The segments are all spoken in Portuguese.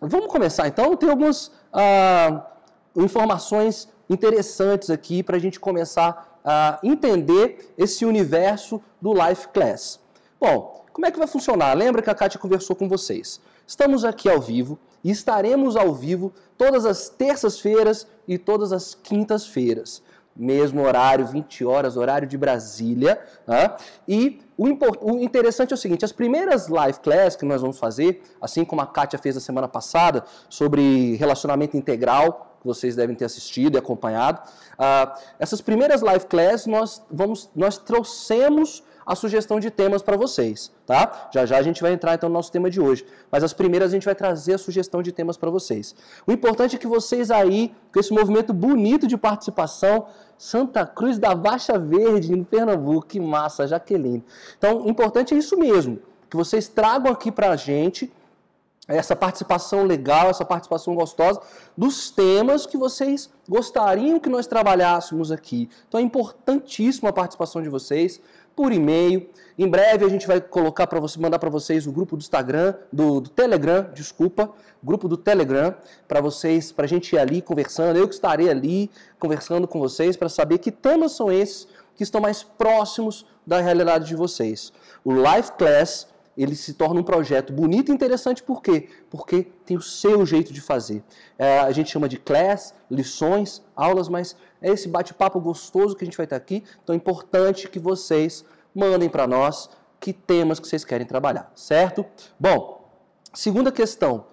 vamos começar então. Tem algumas ah, informações interessantes aqui para a gente começar a entender esse universo do Life Class. Bom, como é que vai funcionar? Lembra que a Kátia conversou com vocês. Estamos aqui ao vivo e estaremos ao vivo todas as terças-feiras e todas as quintas-feiras. Mesmo horário, 20 horas, horário de Brasília. Né? E o, o, interessante é o seguinte: as primeiras live class que nós vamos fazer, assim como a Kátia fez a semana passada, sobre relacionamento integral, que vocês devem ter assistido e acompanhado, uh, essas primeiras live class nós, vamos, nós trouxemos a sugestão de temas para vocês, tá? Já já a gente vai entrar então no nosso tema de hoje, mas as primeiras a gente vai trazer a sugestão de temas para vocês. O importante é que vocês aí, com esse movimento bonito de participação, Santa Cruz da Baixa Verde, em Pernambuco, que massa, Jaqueline. Então, o importante é isso mesmo, que vocês tragam aqui para a gente essa participação legal, essa participação gostosa dos temas que vocês gostariam que nós trabalhássemos aqui. Então é importantíssima a participação de vocês por e-mail. Em breve a gente vai colocar para você, mandar para vocês o grupo do Instagram, do, do Telegram, desculpa, grupo do Telegram, para vocês, para a gente ir ali conversando. Eu que estarei ali conversando com vocês para saber que temas são esses que estão mais próximos da realidade de vocês. O Live Class ele se torna um projeto bonito e interessante por quê? Porque tem o seu jeito de fazer. É, a gente chama de class, lições, aulas, mas é esse bate-papo gostoso que a gente vai ter aqui. Então é importante que vocês mandem para nós que temas que vocês querem trabalhar, certo? Bom, segunda questão.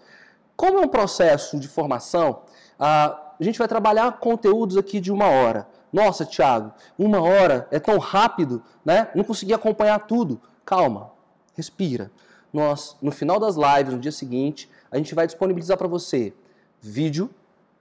Como é um processo de formação, a gente vai trabalhar conteúdos aqui de uma hora. Nossa, Thiago, uma hora é tão rápido, né? Não consegui acompanhar tudo. Calma, respira. Nós, no final das lives, no dia seguinte, a gente vai disponibilizar para você vídeo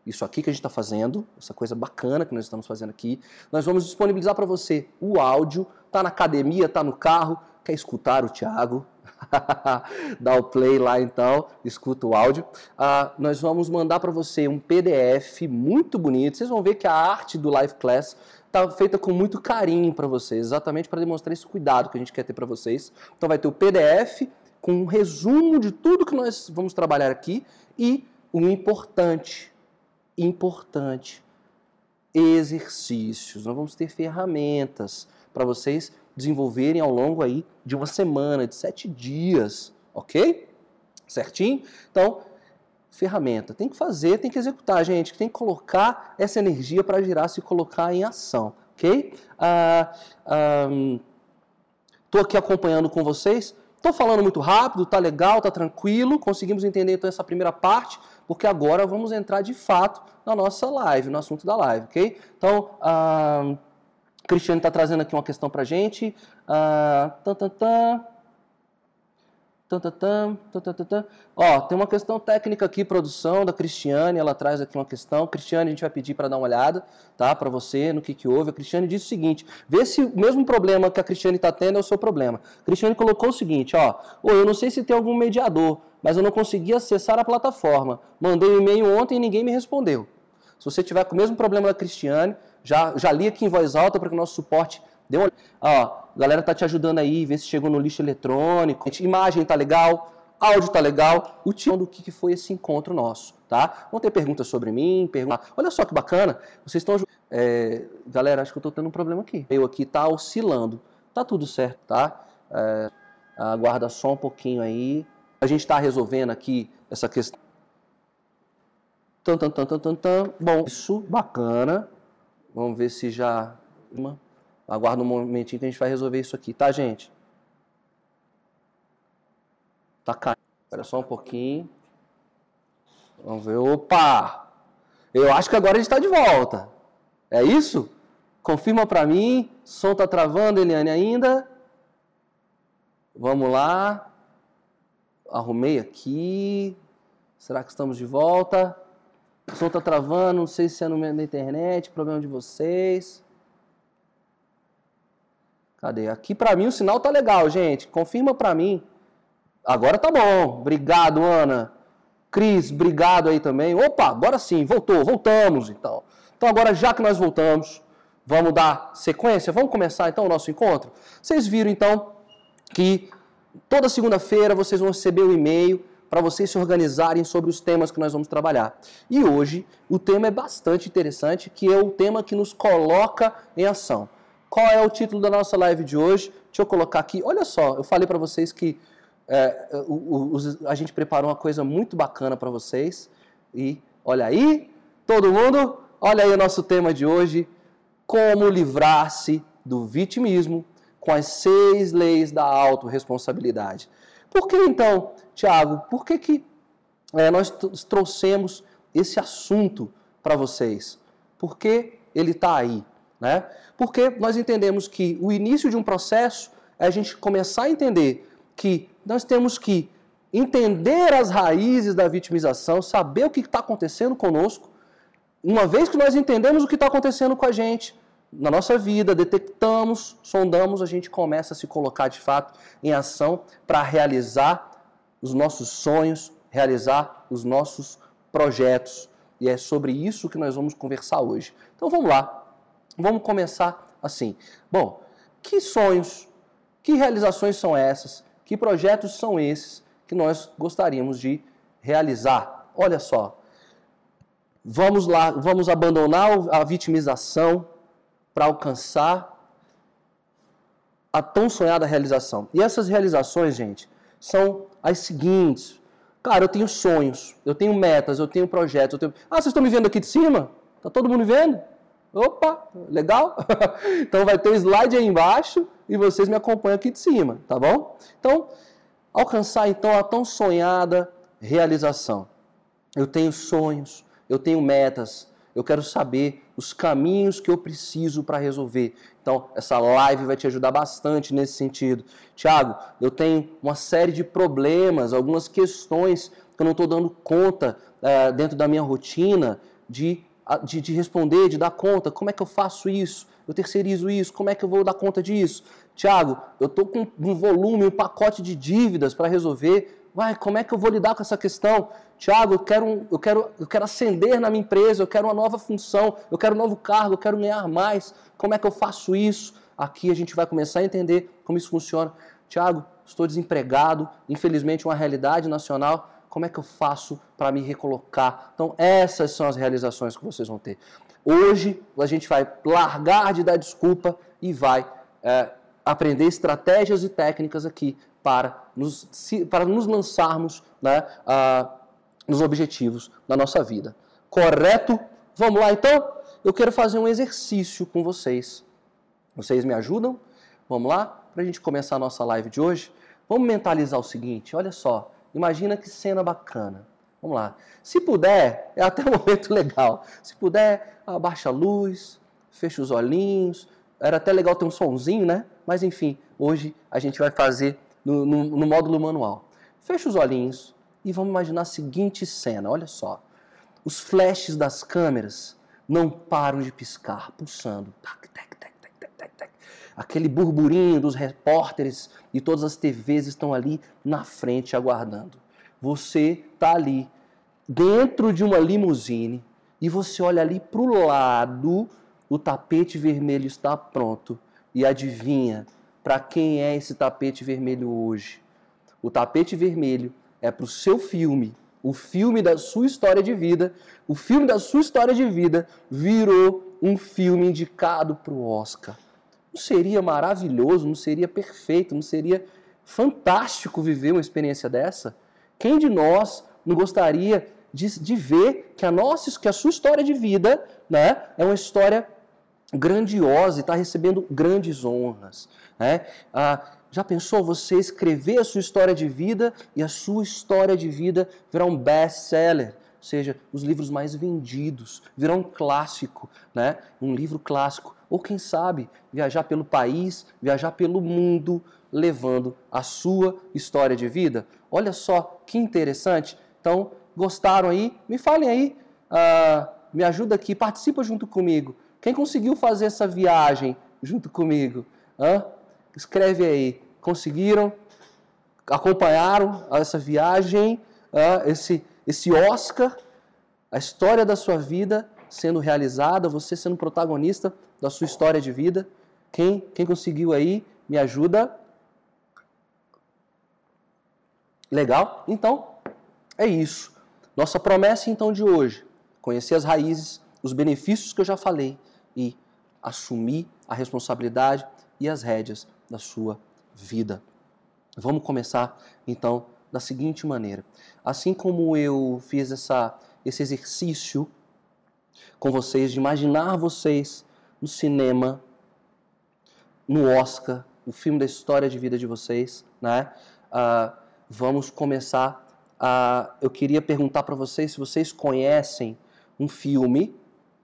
isso aqui que a gente está fazendo, essa coisa bacana que nós estamos fazendo aqui. Nós vamos disponibilizar para você o áudio, tá na academia, tá no carro, quer escutar o Thiago? Dá o play lá então, escuta o áudio. Ah, nós vamos mandar para você um PDF muito bonito. Vocês vão ver que a arte do Live Class está feita com muito carinho para vocês, exatamente para demonstrar esse cuidado que a gente quer ter para vocês. Então vai ter o PDF com um resumo de tudo que nós vamos trabalhar aqui e o importante, importante, exercícios. Nós vamos ter ferramentas para vocês desenvolverem ao longo aí de uma semana, de sete dias, ok? Certinho? Então, ferramenta. Tem que fazer, tem que executar, gente. Tem que colocar essa energia para girar, se colocar em ação, ok? Estou ah, ah, aqui acompanhando com vocês. Estou falando muito rápido, tá legal, tá tranquilo. Conseguimos entender então essa primeira parte porque agora vamos entrar de fato na nossa live, no assunto da live, ok? Então, a Cristiane está trazendo aqui uma questão para gente. Uh, tan, tan, tan. Ó, tem uma questão técnica aqui, produção da Cristiane, ela traz aqui uma questão. Cristiane, a gente vai pedir para dar uma olhada, tá? Para você, no que, que houve. A Cristiane disse o seguinte: vê se o mesmo problema que a Cristiane está tendo é o seu problema. A Cristiane colocou o seguinte: ó, eu não sei se tem algum mediador, mas eu não consegui acessar a plataforma. Mandei um e-mail ontem e ninguém me respondeu. Se você tiver com o mesmo problema da Cristiane, já, já li aqui em voz alta para que o nosso suporte dê uma Ó, a galera tá te ajudando aí, vê se chegou no lixo eletrônico. Imagem tá legal, áudio tá legal. O tipo do que foi esse encontro nosso, tá? Vão ter perguntas sobre mim, perguntas. Olha só que bacana, vocês estão. É, galera, acho que eu tô tendo um problema aqui. Eu aqui tá oscilando. Tá tudo certo, tá? É, aguarda só um pouquinho aí. A gente está resolvendo aqui essa questão. Tan, tan, tan, tan, tan. Bom, isso, bacana. Vamos ver se já. Aguarda um momentinho que a gente vai resolver isso aqui, tá, gente? Tá caindo. Espera só um pouquinho. Vamos ver. Opa! Eu acho que agora a gente está de volta. É isso? Confirma para mim. Som tá travando, Eliane, ainda? Vamos lá. Arrumei aqui. Será que estamos de volta? O som tá travando, não sei se é no meio da internet, problema de vocês. Cadê? Aqui para mim o sinal tá legal, gente. Confirma para mim. Agora tá bom. Obrigado, Ana. Cris, obrigado aí também. Opa, agora sim, voltou, voltamos então. Então agora já que nós voltamos, vamos dar sequência, vamos começar então o nosso encontro. Vocês viram então que toda segunda-feira vocês vão receber um e-mail para vocês se organizarem sobre os temas que nós vamos trabalhar. E hoje o tema é bastante interessante, que é o tema que nos coloca em ação. Qual é o título da nossa live de hoje? Deixa eu colocar aqui. Olha só, eu falei para vocês que é, o, o, a gente preparou uma coisa muito bacana para vocês. E olha aí, todo mundo, olha aí o nosso tema de hoje: como livrar-se do vitimismo com as seis leis da autorresponsabilidade. Por que então, Tiago, por que, que é, nós trouxemos esse assunto para vocês? Porque ele está aí. Né? Porque nós entendemos que o início de um processo é a gente começar a entender que nós temos que entender as raízes da vitimização, saber o que está acontecendo conosco. Uma vez que nós entendemos o que está acontecendo com a gente, na nossa vida, detectamos, sondamos, a gente começa a se colocar de fato em ação para realizar os nossos sonhos, realizar os nossos projetos. E é sobre isso que nós vamos conversar hoje. Então vamos lá. Vamos começar assim. Bom, que sonhos, que realizações são essas? Que projetos são esses que nós gostaríamos de realizar? Olha só. Vamos lá, vamos abandonar a vitimização para alcançar a tão sonhada realização. E essas realizações, gente, são as seguintes. Cara, eu tenho sonhos, eu tenho metas, eu tenho projetos. Eu tenho... Ah, vocês estão me vendo aqui de cima? Tá todo mundo vendo? Opa, legal? então vai ter um slide aí embaixo e vocês me acompanham aqui de cima, tá bom? Então, alcançar então a tão sonhada realização. Eu tenho sonhos, eu tenho metas, eu quero saber os caminhos que eu preciso para resolver. Então, essa live vai te ajudar bastante nesse sentido. Tiago, eu tenho uma série de problemas, algumas questões que eu não estou dando conta uh, dentro da minha rotina de de, de, responder, de dar conta. Como é que eu faço isso? Eu terceirizo isso? Como é que eu vou dar conta disso? Tiago, eu estou com um volume, um pacote de dívidas para resolver. Vai, como é que eu vou lidar com essa questão? Tiago, eu quero, eu, quero, eu quero ascender na minha empresa, eu quero uma nova função, eu quero um novo cargo, eu quero ganhar mais. Como é que eu faço isso? Aqui a gente vai começar a entender como isso funciona. Tiago, estou desempregado, infelizmente uma realidade nacional como é que eu faço para me recolocar? Então, essas são as realizações que vocês vão ter. Hoje, a gente vai largar de dar desculpa e vai é, aprender estratégias e técnicas aqui para nos, para nos lançarmos né, nos objetivos da nossa vida. Correto? Vamos lá então? Eu quero fazer um exercício com vocês. Vocês me ajudam? Vamos lá? Para a gente começar a nossa live de hoje, vamos mentalizar o seguinte: olha só, Imagina que cena bacana. Vamos lá. Se puder, é até um momento legal. Se puder, abaixa a luz, fecha os olhinhos. Era até legal ter um sonzinho, né? Mas enfim, hoje a gente vai fazer no, no, no módulo manual. Fecha os olhinhos e vamos imaginar a seguinte cena. Olha só. Os flashes das câmeras não param de piscar, pulsando. Tac, tac, tac, aquele burburinho dos repórteres e todas as TVs estão ali na frente aguardando. Você está ali dentro de uma limusine e você olha ali para o lado, o tapete vermelho está pronto. E adivinha para quem é esse tapete vermelho hoje? O tapete vermelho é para o seu filme, o filme da sua história de vida. O filme da sua história de vida virou um filme indicado para o Oscar. Não seria maravilhoso, não seria perfeito, não seria fantástico viver uma experiência dessa? Quem de nós não gostaria de, de ver que a nossa, que a sua história de vida, né, é uma história grandiosa e está recebendo grandes honras, né? Ah, já pensou você escrever a sua história de vida e a sua história de vida virar um best-seller? Seja, os livros mais vendidos, virar um clássico, né? um livro clássico. Ou quem sabe, viajar pelo país, viajar pelo mundo, levando a sua história de vida. Olha só que interessante. Então, gostaram aí? Me falem aí, uh, me ajuda aqui, participa junto comigo. Quem conseguiu fazer essa viagem junto comigo? Hã? Escreve aí. Conseguiram? Acompanharam essa viagem? Uh, esse, esse Oscar? A história da sua vida sendo realizada, você sendo protagonista da sua história de vida. Quem, quem conseguiu aí, me ajuda. Legal? Então, é isso. Nossa promessa então de hoje, conhecer as raízes, os benefícios que eu já falei e assumir a responsabilidade e as rédeas da sua vida. Vamos começar então da seguinte maneira. Assim como eu fiz essa, esse exercício com vocês de imaginar vocês no cinema, no Oscar, o filme da história de vida de vocês, né? Uh, vamos começar a. Eu queria perguntar para vocês se vocês conhecem um filme,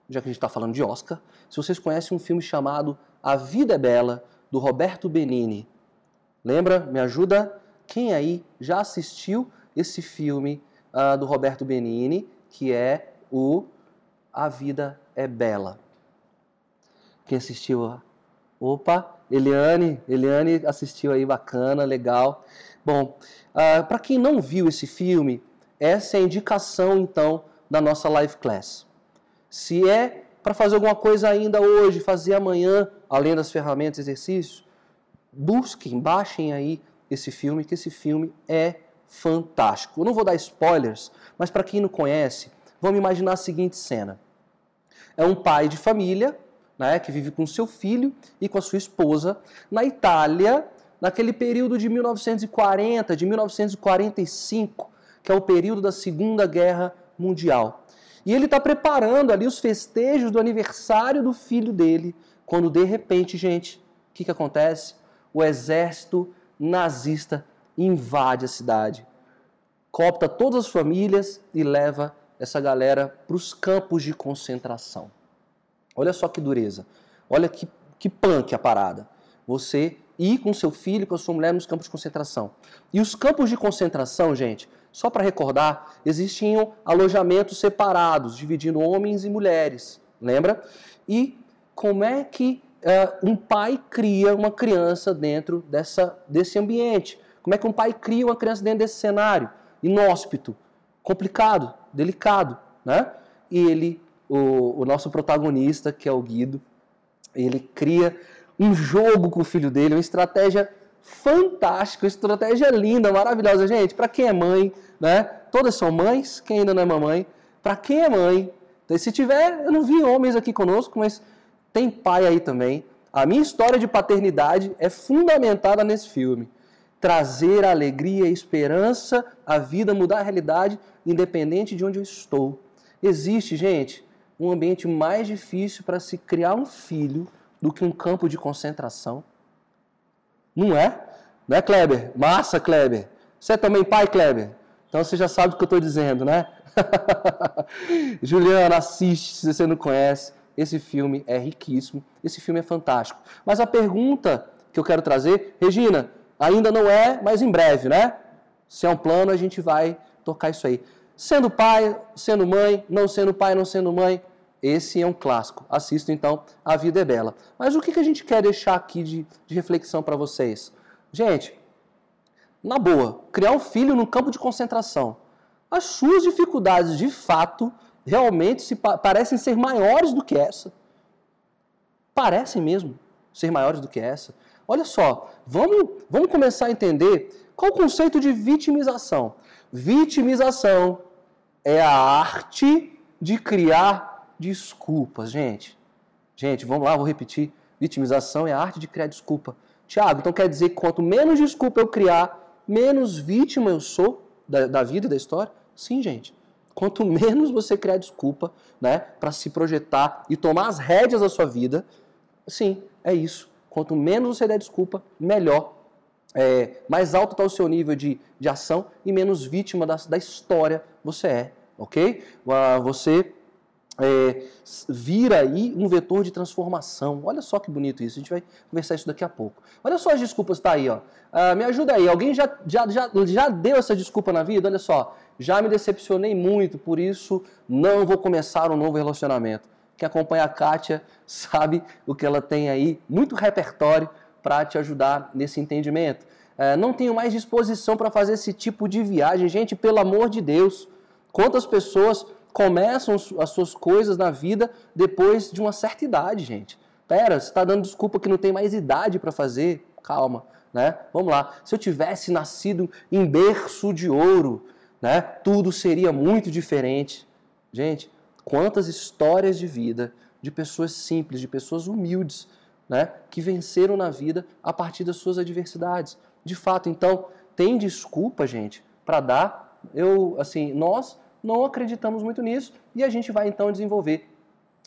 já que a gente está falando de Oscar, se vocês conhecem um filme chamado A Vida é Bela, do Roberto Benini. Lembra? Me ajuda? Quem aí já assistiu esse filme uh, do Roberto Benini, que é o A Vida é Bela? Quem assistiu? Opa, Eliane, Eliane assistiu aí, bacana, legal. Bom, uh, ah, para quem não viu esse filme, essa é a indicação então da nossa live class. Se é para fazer alguma coisa ainda hoje, fazer amanhã, além das ferramentas e exercícios, busquem, baixem aí esse filme, que esse filme é fantástico. Eu não vou dar spoilers, mas para quem não conhece, vamos imaginar a seguinte cena. É um pai de família, né, que vive com seu filho e com a sua esposa na Itália, naquele período de 1940, de 1945, que é o período da Segunda Guerra Mundial. E ele está preparando ali os festejos do aniversário do filho dele, quando de repente, gente, o que, que acontece? O exército nazista invade a cidade, copta todas as famílias e leva essa galera para os campos de concentração. Olha só que dureza, olha que, que punk a parada. Você ir com seu filho, com a sua mulher nos campos de concentração. E os campos de concentração, gente, só para recordar, existiam alojamentos separados, dividindo homens e mulheres, lembra? E como é que uh, um pai cria uma criança dentro dessa, desse ambiente? Como é que um pai cria uma criança dentro desse cenário? Inóspito, complicado, delicado, né? E ele, o, o nosso protagonista, que é o Guido, ele cria um jogo com o filho dele, uma estratégia fantástica, estratégia linda, maravilhosa. Gente, para quem é mãe, né? Todas são mães, quem ainda não é mamãe. Para quem é mãe, se tiver, eu não vi homens aqui conosco, mas tem pai aí também. A minha história de paternidade é fundamentada nesse filme. Trazer alegria e esperança à vida, mudar a realidade, independente de onde eu estou. Existe, gente, um ambiente mais difícil para se criar um filho do que um campo de concentração. Não é? Não é, Kleber? Massa, Kleber. Você é também pai, Kleber? Então você já sabe o que eu estou dizendo, né? Juliana, assiste se você não conhece. Esse filme é riquíssimo, esse filme é fantástico. Mas a pergunta que eu quero trazer, Regina, ainda não é, mas em breve, né? Se é um plano, a gente vai tocar isso aí. Sendo pai, sendo mãe, não sendo pai, não sendo mãe, esse é um clássico. Assista então A Vida é Bela. Mas o que a gente quer deixar aqui de, de reflexão para vocês? Gente, na boa, criar um filho num campo de concentração. As suas dificuldades, de fato, realmente se pa parecem ser maiores do que essa. Parecem mesmo ser maiores do que essa. Olha só, vamos, vamos começar a entender qual o conceito de vitimização. Vitimização é a arte de criar desculpas, gente. Gente, vamos lá, vou repetir. Vitimização é a arte de criar desculpa. Tiago, então quer dizer que quanto menos desculpa eu criar, menos vítima eu sou da, da vida da história? Sim, gente. Quanto menos você criar desculpa, né, para se projetar e tomar as rédeas da sua vida, sim, é isso. Quanto menos você der desculpa, melhor. É, mais alto está o seu nível de, de ação e menos vítima da, da história você é, ok? Você é, vira aí um vetor de transformação. Olha só que bonito isso, a gente vai conversar isso daqui a pouco. Olha só as desculpas, tá aí, ó. Ah, me ajuda aí, alguém já, já, já, já deu essa desculpa na vida? Olha só, já me decepcionei muito, por isso não vou começar um novo relacionamento. Quem acompanha a Kátia sabe o que ela tem aí, muito repertório para te ajudar nesse entendimento. É, não tenho mais disposição para fazer esse tipo de viagem. Gente, pelo amor de Deus, quantas pessoas começam as suas coisas na vida depois de uma certa idade, gente. Pera, você está dando desculpa que não tem mais idade para fazer? Calma, né? Vamos lá. Se eu tivesse nascido em berço de ouro, né? Tudo seria muito diferente. Gente, quantas histórias de vida de pessoas simples, de pessoas humildes, né, que venceram na vida a partir das suas adversidades. De fato, então, tem desculpa, gente, para dar. Eu, assim, nós não acreditamos muito nisso e a gente vai então desenvolver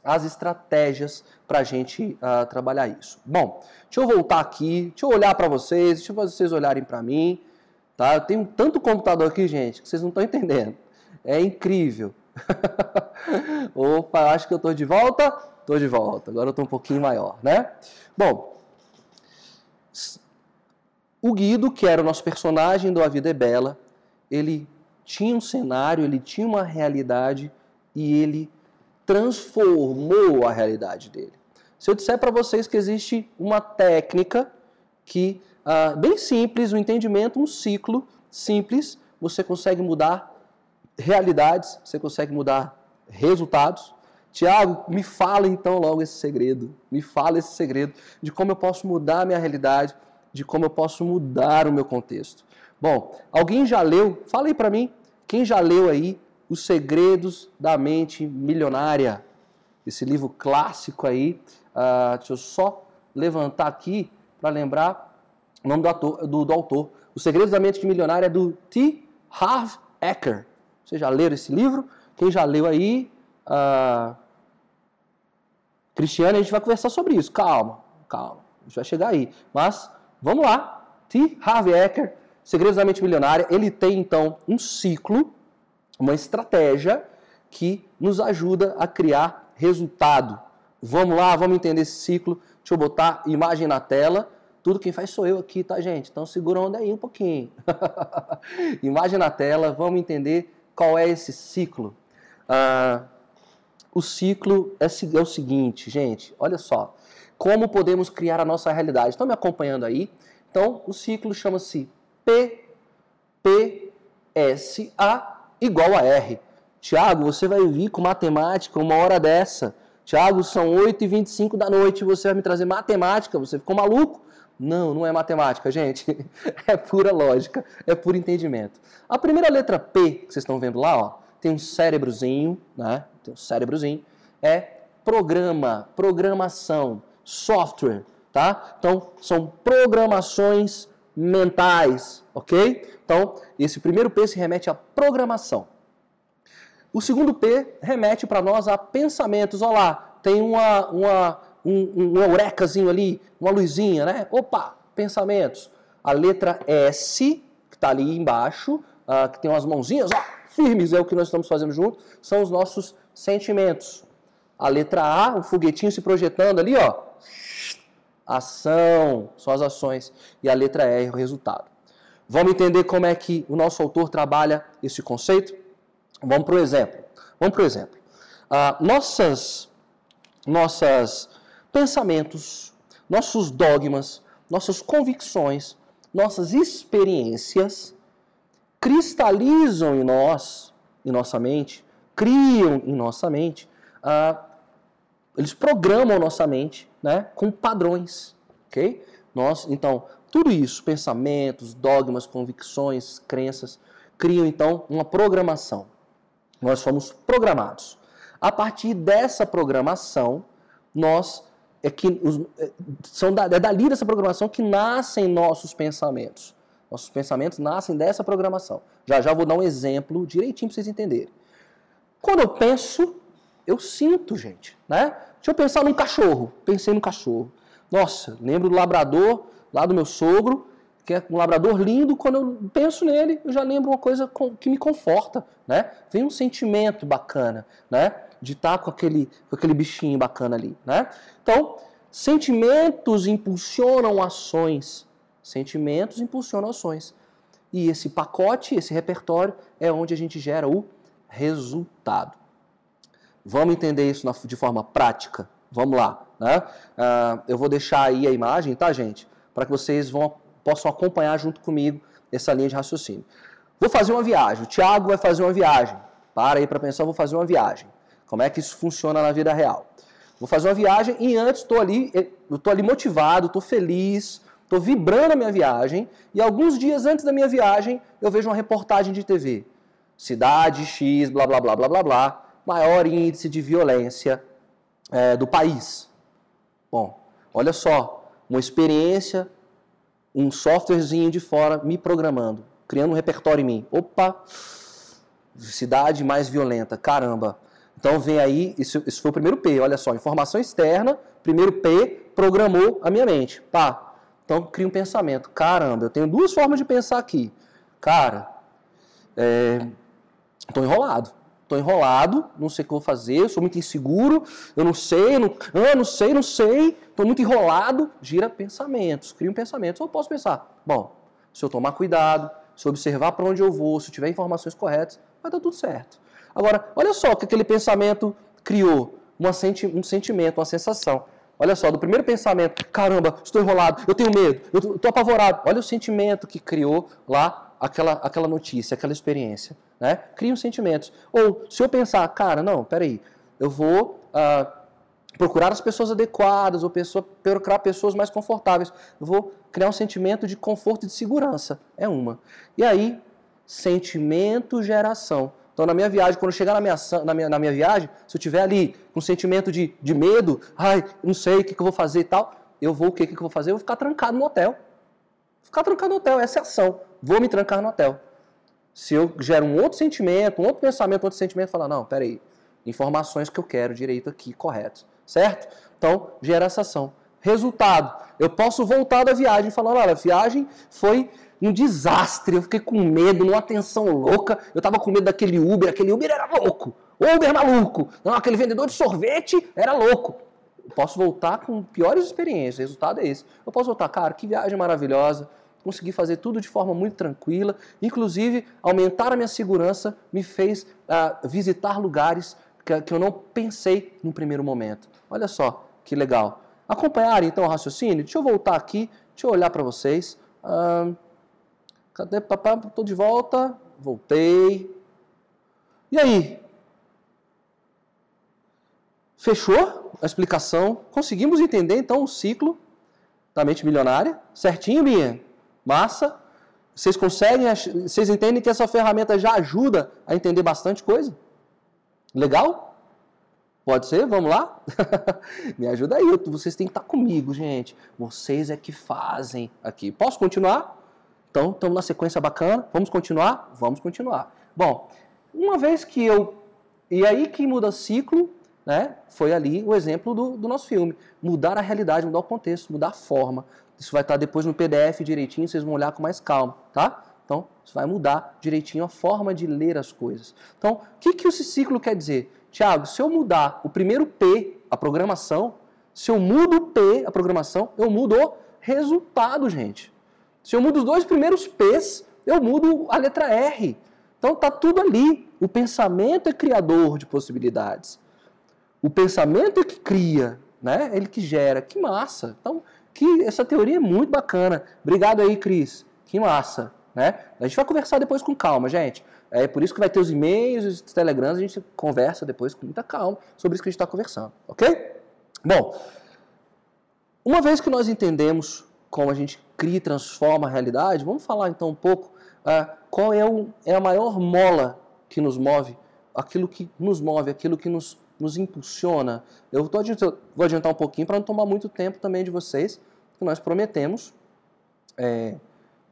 as estratégias para a gente uh, trabalhar isso. Bom, deixa eu voltar aqui, deixa eu olhar para vocês, deixa vocês olharem para mim, tá? Eu tenho tanto computador aqui, gente, que vocês não estão entendendo. É incrível. Opa, acho que eu estou de volta. Estou de volta. Agora eu estou um pouquinho maior, né? Bom, o Guido, que era o nosso personagem do A Vida é Bela, ele tinha um cenário, ele tinha uma realidade e ele transformou a realidade dele. Se eu disser para vocês que existe uma técnica que, ah, bem simples, um entendimento, um ciclo simples, você consegue mudar realidades, você consegue mudar resultados. Tiago, me fala então logo esse segredo. Me fala esse segredo de como eu posso mudar a minha realidade, de como eu posso mudar o meu contexto. Bom, alguém já leu? Fala aí para mim. Quem já leu aí Os Segredos da Mente Milionária? Esse livro clássico aí. Uh, deixa eu só levantar aqui para lembrar o nome do, ator, do, do autor. Os Segredos da Mente Milionária é do T. Harv Eker. Vocês já leram esse livro? Quem já leu aí? Uh, a gente vai conversar sobre isso. Calma, calma. A gente vai chegar aí. Mas, vamos lá. T. Harv Eker, Segredos da Mente Milionária, ele tem então um ciclo, uma estratégia que nos ajuda a criar resultado. Vamos lá, vamos entender esse ciclo. Deixa eu botar imagem na tela. Tudo quem faz sou eu aqui, tá, gente? Então segura onda aí um pouquinho. imagem na tela, vamos entender qual é esse ciclo? Ah, o ciclo é, é o seguinte, gente, olha só. Como podemos criar a nossa realidade? Estão me acompanhando aí? Então, o ciclo chama-se P, P, igual a R. Tiago, você vai vir com matemática uma hora dessa. Tiago, são 8h25 da noite, você vai me trazer matemática, você ficou maluco? Não, não é matemática, gente. É pura lógica, é puro entendimento. A primeira letra P que vocês estão vendo lá, ó, tem um cérebrozinho, né? Tem um cérebrozinho. É programa, programação, software, tá? Então, são programações mentais, ok? Então, esse primeiro P se remete à programação. O segundo P remete para nós a pensamentos. Olha lá, tem uma, uma um, um ali, uma luzinha, né? Opa, pensamentos. A letra S, que está ali embaixo, uh, que tem umas mãozinhas, ó, firmes, é o que nós estamos fazendo junto, são os nossos sentimentos. A letra A, o foguetinho se projetando ali, ó, ação, são as ações. E a letra E é o resultado. Vamos entender como é que o nosso autor trabalha esse conceito? Vamos para o exemplo. Vamos para o exemplo. Uh, nossas, nossas pensamentos, nossos dogmas, nossas convicções, nossas experiências cristalizam em nós, em nossa mente, criam em nossa mente, uh, eles programam nossa mente né, com padrões. ok? Nós, então, tudo isso, pensamentos, dogmas, convicções, crenças, criam então uma programação. Nós somos programados. A partir dessa programação, nós é que os, é, são da, é dali dessa programação que nascem nossos pensamentos. Nossos pensamentos nascem dessa programação. Já já vou dar um exemplo direitinho para vocês entenderem. Quando eu penso, eu sinto, gente, né? Deixa eu pensar num cachorro. Pensei no cachorro. Nossa, lembro do labrador lá do meu sogro, que é um labrador lindo. Quando eu penso nele, eu já lembro uma coisa que me conforta, né? Vem um sentimento bacana, né? de estar com aquele, com aquele bichinho bacana ali, né? Então, sentimentos impulsionam ações. Sentimentos impulsionam ações. E esse pacote, esse repertório, é onde a gente gera o resultado. Vamos entender isso de forma prática? Vamos lá. Né? Uh, eu vou deixar aí a imagem, tá, gente? Para que vocês vão, possam acompanhar junto comigo essa linha de raciocínio. Vou fazer uma viagem. O Thiago vai fazer uma viagem. Para aí para pensar, vou fazer uma viagem. Como é que isso funciona na vida real? Vou fazer uma viagem e antes estou ali, estou ali motivado, estou feliz, estou vibrando a minha viagem e alguns dias antes da minha viagem eu vejo uma reportagem de TV. cidade X, blá blá blá blá blá blá, maior índice de violência é, do país. Bom, olha só, uma experiência, um softwarezinho de fora me programando, criando um repertório em mim. Opa, cidade mais violenta, caramba. Então vem aí, isso, isso foi o primeiro P, olha só, informação externa, primeiro P, programou a minha mente. Pá, então cria um pensamento, caramba, eu tenho duas formas de pensar aqui. Cara, é, enrolado. Estou enrolado, não sei o que vou fazer, sou muito inseguro, eu não sei, não, ah, não sei, não sei, estou muito enrolado. Gira pensamentos, cria um pensamento. Eu posso pensar, bom, se eu tomar cuidado, se eu observar para onde eu vou, se eu tiver informações corretas, vai dar tudo certo. Agora, olha só o que aquele pensamento criou, uma senti um sentimento, uma sensação. Olha só, do primeiro pensamento, caramba, estou enrolado, eu tenho medo, eu estou apavorado. Olha o sentimento que criou lá aquela, aquela notícia, aquela experiência. Né? Cria os sentimentos. Ou se eu pensar, cara, não, peraí, eu vou uh, procurar as pessoas adequadas, ou pessoa, procurar pessoas mais confortáveis. Eu vou criar um sentimento de conforto e de segurança. É uma. E aí, sentimento geração. Então, na minha viagem, quando eu chegar na minha, na minha, na minha viagem, se eu tiver ali com um sentimento de, de medo, ai, não sei o que, que eu vou fazer e tal, eu vou, o que, que eu vou fazer? Eu vou ficar trancado no hotel. Ficar trancado no hotel, essa é a ação. Vou me trancar no hotel. Se eu gero um outro sentimento, um outro pensamento, outro sentimento, falar, não, peraí, informações que eu quero direito aqui, correto. Certo? Então, gera essa ação. Resultado, eu posso voltar da viagem falando, olha, a viagem foi um desastre, eu fiquei com medo, numa tensão louca, eu estava com medo daquele Uber, aquele Uber era louco, Uber maluco, não, aquele vendedor de sorvete era louco. Eu posso voltar com piores experiências, o resultado é esse. Eu posso voltar, cara, que viagem maravilhosa, consegui fazer tudo de forma muito tranquila, inclusive aumentar a minha segurança me fez uh, visitar lugares que, que eu não pensei no primeiro momento. Olha só que legal. Acompanharem então o raciocínio? Deixa eu voltar aqui, deixa eu olhar para vocês. Uh, Cadê papai? Estou de volta. Voltei. E aí? Fechou a explicação? Conseguimos entender então o ciclo da mente milionária? Certinho, Binha? Massa? Vocês conseguem, vocês entendem que essa ferramenta já ajuda a entender bastante coisa? Legal? Pode ser? Vamos lá? Me ajuda aí, vocês têm que estar comigo, gente. Vocês é que fazem aqui. Posso continuar? Então, estamos na sequência bacana. Vamos continuar? Vamos continuar. Bom, uma vez que eu. E aí que muda ciclo, né? Foi ali o exemplo do, do nosso filme. Mudar a realidade, mudar o contexto, mudar a forma. Isso vai estar depois no PDF direitinho, vocês vão olhar com mais calma, tá? Então, isso vai mudar direitinho a forma de ler as coisas. Então, o que, que esse ciclo quer dizer? Tiago, se eu mudar o primeiro P, a programação, se eu mudo o P, a programação, eu mudo o resultado, gente. Se eu mudo os dois primeiros P's, eu mudo a letra R. Então está tudo ali. O pensamento é criador de possibilidades. O pensamento é que cria, né? Ele que gera. Que massa. Então, que essa teoria é muito bacana. Obrigado aí, Cris. Que massa, né? A gente vai conversar depois com calma, gente. É por isso que vai ter os e-mails, os telegrams, a gente conversa depois com muita calma sobre isso que a gente está conversando, ok? Bom, uma vez que nós entendemos como a gente cria e transforma a realidade, vamos falar então um pouco uh, qual é, o, é a maior mola que nos move, aquilo que nos move, aquilo que nos, nos impulsiona. Eu tô, vou adiantar um pouquinho para não tomar muito tempo também de vocês, que nós prometemos é,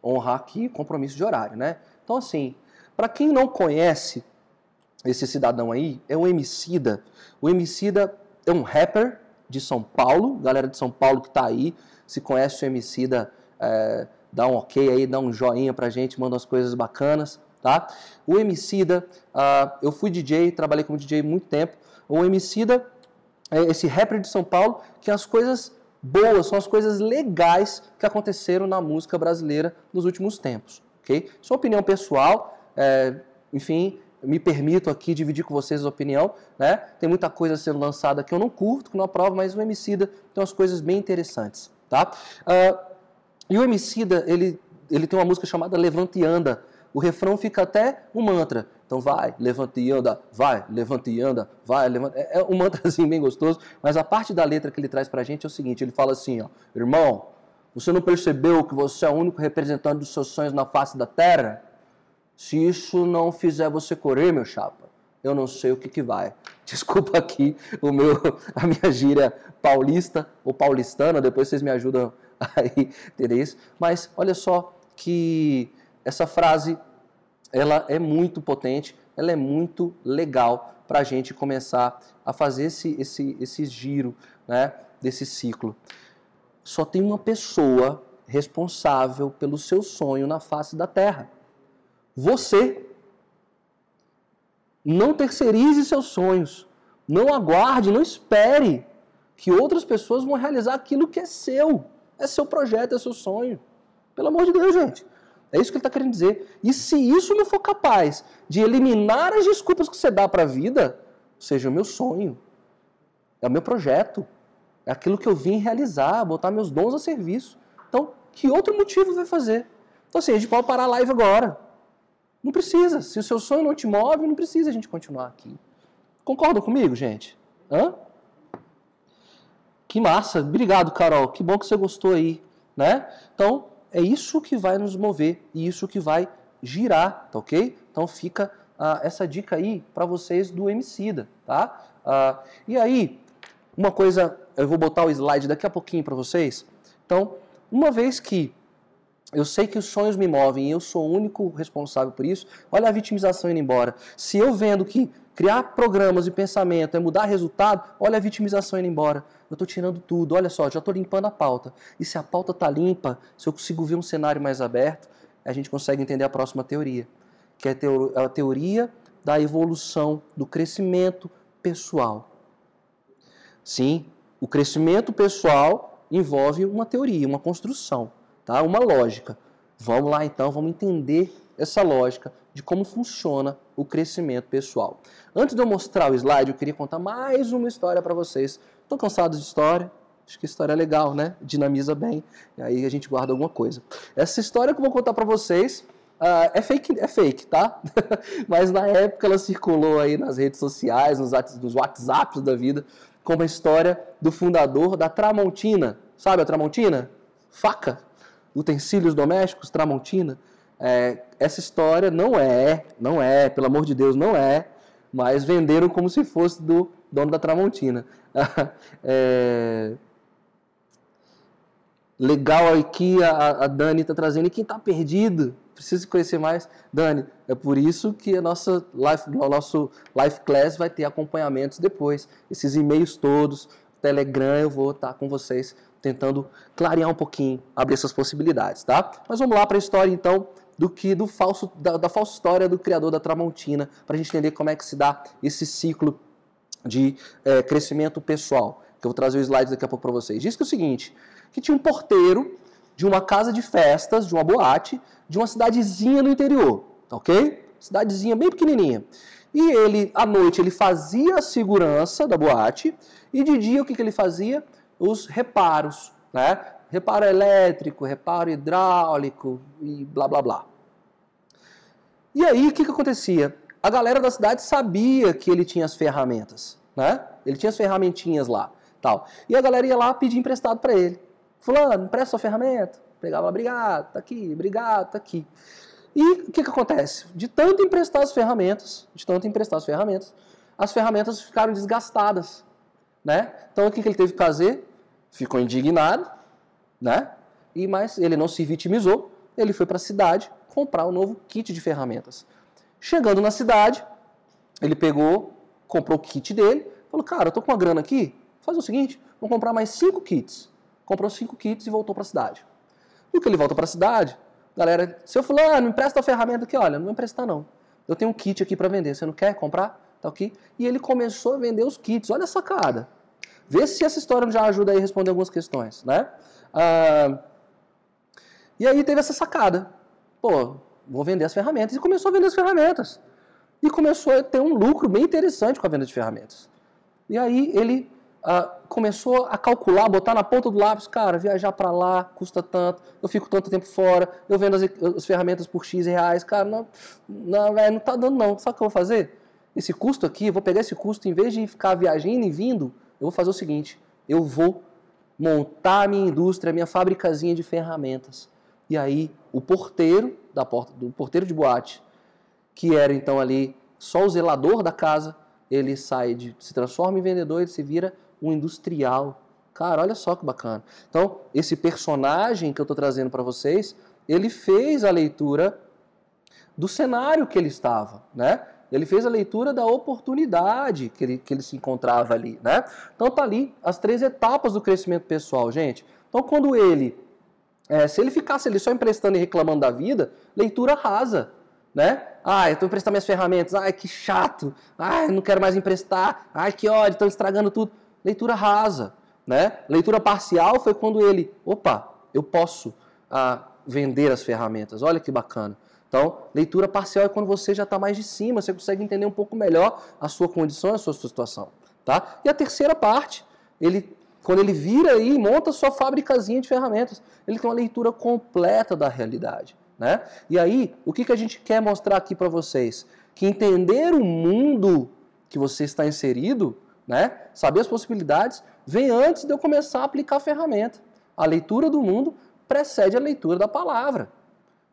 honrar aqui compromisso de horário, né? Então, assim, para quem não conhece esse cidadão aí, é o Emicida. O Emicida é um rapper de São Paulo, galera de São Paulo que está aí, se conhece o Emicida, é, dá um ok aí, dá um joinha pra gente, manda umas coisas bacanas, tá? O Emicida, uh, eu fui DJ, trabalhei como DJ muito tempo. O Emicida é esse rapper de São Paulo que as coisas boas, são as coisas legais que aconteceram na música brasileira nos últimos tempos, ok? Sua opinião pessoal, é, enfim, me permito aqui dividir com vocês a opinião, né? Tem muita coisa sendo lançada que eu não curto, que não aprovo, mas o Emicida tem umas coisas bem interessantes. Tá? Uh, e o Emicida, ele, ele tem uma música chamada Levante e Anda. O refrão fica até um mantra. Então vai, levante e anda, vai, levante e anda, vai, levante. É, é um mantrazinho bem gostoso, mas a parte da letra que ele traz pra gente é o seguinte, ele fala assim, ó, irmão, você não percebeu que você é o único representante dos seus sonhos na face da terra? Se isso não fizer você correr, meu chapa, eu não sei o que, que vai. Desculpa aqui o meu, a minha gíria paulista ou paulistana, depois vocês me ajudam a entender isso. Mas olha só que essa frase ela é muito potente, ela é muito legal para a gente começar a fazer esse, esse, esse giro né, desse ciclo. Só tem uma pessoa responsável pelo seu sonho na face da terra. Você. Não terceirize seus sonhos. Não aguarde, não espere que outras pessoas vão realizar aquilo que é seu. É seu projeto, é seu sonho. Pelo amor de Deus, gente. É isso que ele está querendo dizer. E se isso não for capaz de eliminar as desculpas que você dá para a vida, seja o meu sonho, é o meu projeto, é aquilo que eu vim realizar, botar meus dons a serviço. Então, que outro motivo vai fazer? Então, assim, a gente pode parar a live agora. Não precisa. Se o seu sonho não te move, não precisa a gente continuar aqui. Concordam comigo, gente? Hã? Que massa. Obrigado, Carol. Que bom que você gostou aí, né? Então, é isso que vai nos mover e isso que vai girar, tá ok? Então fica uh, essa dica aí para vocês do Emicida, tá? Uh, e aí, uma coisa, eu vou botar o slide daqui a pouquinho para vocês. Então, uma vez que eu sei que os sonhos me movem e eu sou o único responsável por isso. Olha a vitimização indo embora. Se eu vendo que criar programas e pensamento é mudar resultado, olha a vitimização indo embora. Eu estou tirando tudo. Olha só, já estou limpando a pauta. E se a pauta está limpa, se eu consigo ver um cenário mais aberto, a gente consegue entender a próxima teoria, que é a teoria da evolução, do crescimento pessoal. Sim, o crescimento pessoal envolve uma teoria, uma construção tá? Uma lógica. Vamos lá então, vamos entender essa lógica de como funciona o crescimento pessoal. Antes de eu mostrar o slide, eu queria contar mais uma história para vocês. Estão cansados de história? Acho que história é legal, né? Dinamiza bem. E aí a gente guarda alguma coisa. Essa história que eu vou contar para vocês uh, é fake, é fake, tá? Mas na época ela circulou aí nas redes sociais, nos, nos WhatsApps da vida, como a história do fundador da Tramontina. Sabe a Tramontina? Faca utensílios domésticos, Tramontina. É, essa história não é, não é, pelo amor de Deus, não é, mas venderam como se fosse do dono da Tramontina. é, legal aqui a, a Dani está trazendo, e quem está perdido, precisa conhecer mais. Dani, é por isso que a nossa live, o nosso Life Class vai ter acompanhamentos depois. Esses e-mails todos, Telegram, eu vou estar tá com vocês tentando clarear um pouquinho, abrir essas possibilidades, tá? Mas vamos lá para a história então do que do falso da, da falsa história do criador da Tramontina, para a gente entender como é que se dá esse ciclo de é, crescimento pessoal. Que eu vou trazer o slide daqui a pouco para vocês. Diz que é o seguinte, que tinha um porteiro de uma casa de festas, de uma boate, de uma cidadezinha no interior, tá ok? Cidadezinha bem pequenininha. E ele, à noite, ele fazia a segurança da boate e de dia o que, que ele fazia? os reparos, né? Reparo elétrico, reparo hidráulico e blá blá blá. E aí o que, que acontecia? A galera da cidade sabia que ele tinha as ferramentas, né? Ele tinha as ferramentinhas lá, tal. E a galera ia lá pedir emprestado para ele. Fulano, empresta sua ferramenta. Pegava lá, obrigado, tá aqui, obrigado, tá aqui. E o que, que acontece? De tanto emprestar as ferramentas, de tanto emprestar as ferramentas, as ferramentas ficaram desgastadas, né? Então o que, que ele teve que fazer? ficou indignado, né? E mas ele não se vitimizou, ele foi para a cidade comprar um novo kit de ferramentas. Chegando na cidade, ele pegou, comprou o kit dele, falou: "Cara, eu tô com uma grana aqui, faz o seguinte, vou comprar mais cinco kits". Comprou cinco kits e voltou para a cidade. E que ele volta para a cidade, galera, seu fulano, me empresta a ferramenta aqui, olha, não vou emprestar não. Eu tenho um kit aqui para vender, você não quer comprar? Tá aqui. E ele começou a vender os kits. Olha a sacada. Vê se essa história já ajuda aí a responder algumas questões, né? Ah, e aí teve essa sacada. Pô, vou vender as ferramentas. E começou a vender as ferramentas. E começou a ter um lucro bem interessante com a venda de ferramentas. E aí ele ah, começou a calcular, botar na ponta do lápis, cara, viajar para lá custa tanto, eu fico tanto tempo fora, eu vendo as, as ferramentas por X reais, cara, não, não, véio, não tá dando não. Sabe o que eu vou fazer? Esse custo aqui, vou pegar esse custo, em vez de ficar viajando e vindo, eu vou fazer o seguinte: eu vou montar a minha indústria, a minha fabricazinha de ferramentas. E aí o porteiro da porta, do porteiro de boate que era então ali só o zelador da casa, ele sai de se transforma em vendedor, ele se vira um industrial. Cara, olha só que bacana. Então, esse personagem que eu estou trazendo para vocês, ele fez a leitura do cenário que ele estava, né? Ele fez a leitura da oportunidade que ele, que ele se encontrava ali, né? Então tá ali as três etapas do crescimento pessoal, gente. Então quando ele, é, se ele ficasse ali só emprestando e reclamando da vida, leitura rasa, né? Ah, eu estou emprestando minhas ferramentas, ai que chato, ai não quero mais emprestar, ai que ódio, estão estragando tudo. Leitura rasa, né? Leitura parcial foi quando ele, opa, eu posso ah, vender as ferramentas, olha que bacana. Então, leitura parcial é quando você já está mais de cima, você consegue entender um pouco melhor a sua condição, a sua situação. Tá? E a terceira parte, ele, quando ele vira aí e monta sua fabricazinha de ferramentas, ele tem uma leitura completa da realidade. Né? E aí, o que, que a gente quer mostrar aqui para vocês? Que entender o mundo que você está inserido, né? saber as possibilidades, vem antes de eu começar a aplicar a ferramenta. A leitura do mundo precede a leitura da palavra.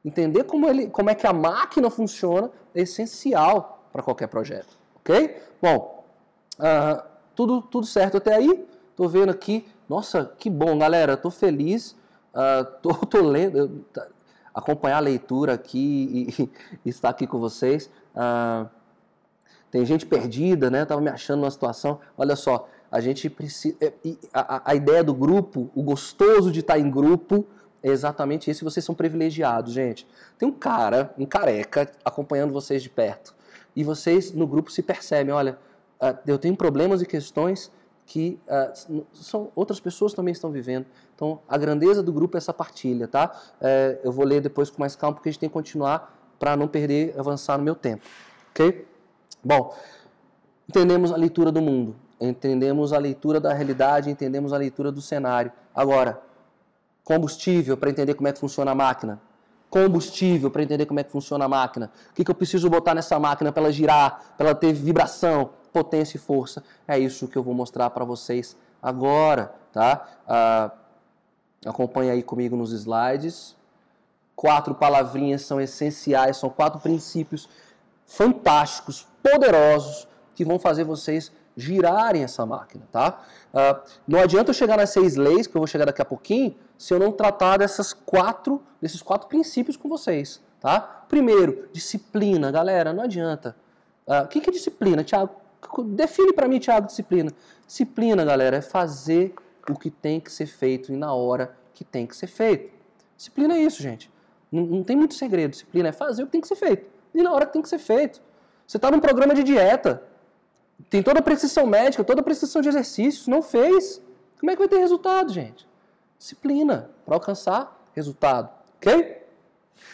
Entender como, ele, como é que a máquina funciona é essencial para qualquer projeto. Ok? Bom, uh, tudo, tudo certo até aí. Estou vendo aqui. Nossa, que bom, galera. Estou feliz. Uh, tô, tô lendo. Tá, acompanhar a leitura aqui e, e estar aqui com vocês. Uh, tem gente perdida, né? Tava me achando numa situação. Olha só, a gente precisa. É, a, a, ideia do grupo, o gostoso de estar em grupo, é exatamente isso. Vocês são privilegiados, gente. Tem um cara, um careca, acompanhando vocês de perto. E vocês no grupo se percebem: olha, uh, eu tenho problemas e questões que uh, são, outras pessoas também estão vivendo. Então, a grandeza do grupo é essa partilha, tá? É, eu vou ler depois com mais calma, porque a gente tem que continuar para não perder, avançar no meu tempo. Ok? Bom, entendemos a leitura do mundo, entendemos a leitura da realidade, entendemos a leitura do cenário. Agora, Combustível para entender como é que funciona a máquina. Combustível para entender como é que funciona a máquina. O que, que eu preciso botar nessa máquina para ela girar, para ela ter vibração, potência e força. É isso que eu vou mostrar para vocês agora, tá? Ah, acompanha aí comigo nos slides. Quatro palavrinhas são essenciais, são quatro princípios fantásticos, poderosos, que vão fazer vocês girarem essa máquina, tá? Uh, não adianta eu chegar nas seis leis, que eu vou chegar daqui a pouquinho, se eu não tratar dessas quatro, desses quatro princípios com vocês, tá? Primeiro, disciplina, galera, não adianta. Uh, o que é disciplina, Tiago? Define para mim, Tiago, disciplina. Disciplina, galera, é fazer o que tem que ser feito e na hora que tem que ser feito. Disciplina é isso, gente. Não, não tem muito segredo. Disciplina é fazer o que tem que ser feito e na hora que tem que ser feito. Você está num programa de dieta, tem toda a prescrição médica, toda a prescrição de exercícios, não fez. Como é que vai ter resultado, gente? Disciplina para alcançar resultado, ok?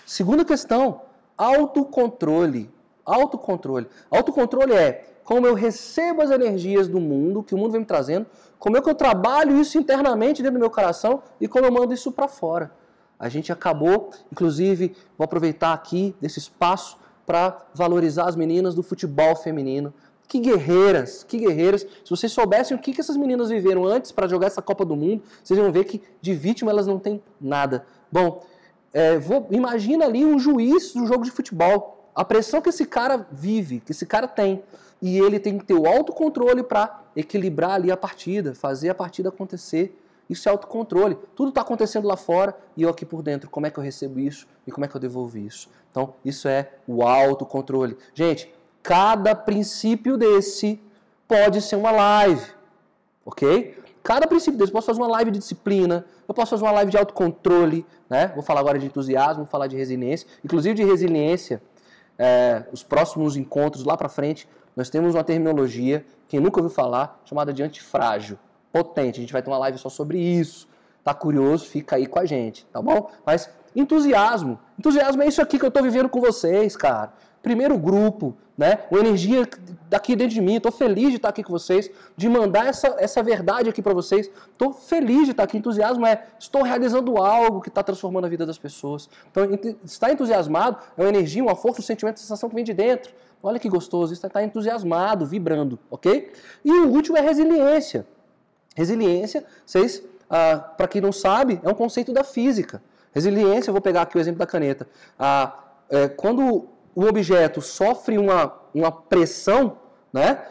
Segunda questão, autocontrole. Autocontrole. Autocontrole é como eu recebo as energias do mundo, que o mundo vem me trazendo, como é que eu trabalho isso internamente dentro do meu coração e como eu mando isso para fora. A gente acabou, inclusive, vou aproveitar aqui desse espaço para valorizar as meninas do futebol feminino. Que guerreiras, que guerreiras. Se vocês soubessem o que, que essas meninas viveram antes para jogar essa Copa do Mundo, vocês vão ver que de vítima elas não têm nada. Bom, é, vou, imagina ali um juiz do jogo de futebol. A pressão que esse cara vive, que esse cara tem. E ele tem que ter o autocontrole para equilibrar ali a partida, fazer a partida acontecer. Isso é autocontrole. Tudo está acontecendo lá fora e eu aqui por dentro. Como é que eu recebo isso e como é que eu devolvo isso? Então, isso é o autocontrole. Gente, Cada princípio desse pode ser uma live, ok? Cada princípio desse, eu posso fazer uma live de disciplina, eu posso fazer uma live de autocontrole, né? Vou falar agora de entusiasmo, vou falar de resiliência, inclusive de resiliência. É, os próximos encontros lá para frente, nós temos uma terminologia, quem nunca ouviu falar, chamada de antifrágil, potente. A gente vai ter uma live só sobre isso. Tá curioso? Fica aí com a gente, tá bom? Mas entusiasmo, entusiasmo é isso aqui que eu tô vivendo com vocês, cara primeiro grupo, né? Uma energia daqui dentro de mim. Estou feliz de estar aqui com vocês, de mandar essa, essa verdade aqui para vocês. Estou feliz de estar aqui. Entusiasmo é estou realizando algo que está transformando a vida das pessoas. Então, estar entusiasmado é uma energia, uma força, um sentimento, uma sensação que vem de dentro. Olha que gostoso, é estar entusiasmado, vibrando, ok? E o último é resiliência. Resiliência, vocês, ah, para quem não sabe, é um conceito da física. Resiliência, eu vou pegar aqui o exemplo da caneta. Ah, é, quando o objeto sofre uma, uma pressão, né?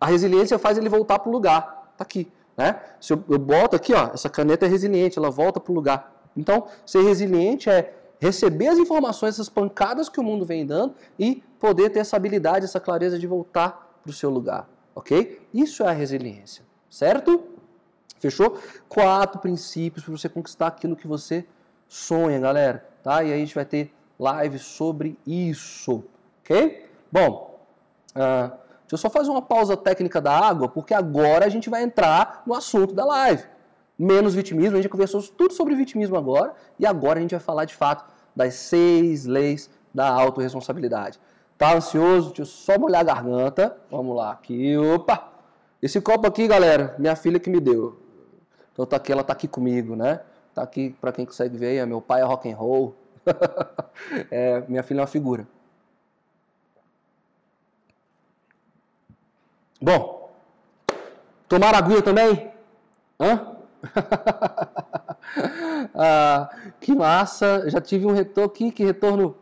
A resiliência faz ele voltar para o lugar. Tá aqui, né? Se eu, eu boto aqui, ó, essa caneta é resiliente, ela volta para o lugar. Então, ser resiliente é receber as informações, essas pancadas que o mundo vem dando e poder ter essa habilidade, essa clareza de voltar para o seu lugar, ok? Isso é a resiliência, certo? Fechou? Quatro princípios para você conquistar aquilo que você sonha, galera, tá? E aí a gente vai ter live sobre isso, ok? Bom, uh, deixa eu só fazer uma pausa técnica da água, porque agora a gente vai entrar no assunto da live. Menos vitimismo, a gente já conversou tudo sobre vitimismo agora, e agora a gente vai falar de fato das seis leis da autorresponsabilidade. Tá ansioso? Deixa eu só molhar a garganta. Vamos lá, aqui, opa! Esse copo aqui, galera, minha filha que me deu. Então tá aqui, ela tá aqui comigo, né? Tá aqui para quem consegue ver, é meu pai é rock and roll. é, minha filha é uma figura. Bom, tomar aguinha também? Hã? ah, que massa! Já tive um retorno aqui, que retorno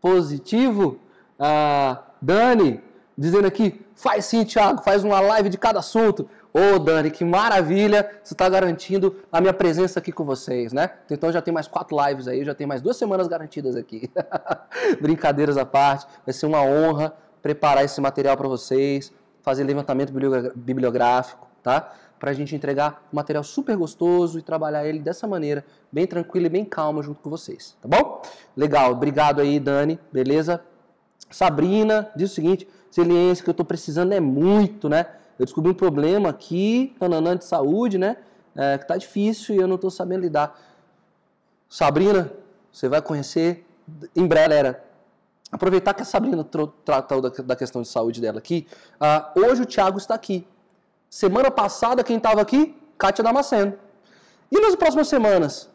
positivo. Ah, Dani, dizendo aqui, faz sim, Thiago, faz uma live de cada assunto. Ô, oh, Dani, que maravilha! Você está garantindo a minha presença aqui com vocês, né? Então já tem mais quatro lives aí, já tem mais duas semanas garantidas aqui. Brincadeiras à parte, vai ser uma honra preparar esse material para vocês, fazer levantamento bibliográfico, tá? Para a gente entregar um material super gostoso e trabalhar ele dessa maneira, bem tranquilo e bem calmo junto com vocês, tá bom? Legal, obrigado aí, Dani, beleza? Sabrina diz o seguinte: resiliência que eu estou precisando é muito, né? Eu descobri um problema aqui, tananã, de saúde, né? É, que tá difícil e eu não estou sabendo lidar. Sabrina, você vai conhecer em breve, galera. Aproveitar que a Sabrina tratou da, da, questão de saúde dela aqui. Uh, hoje o Thiago está aqui. Semana passada, quem estava aqui? Kátia Damasceno. E nas próximas semanas?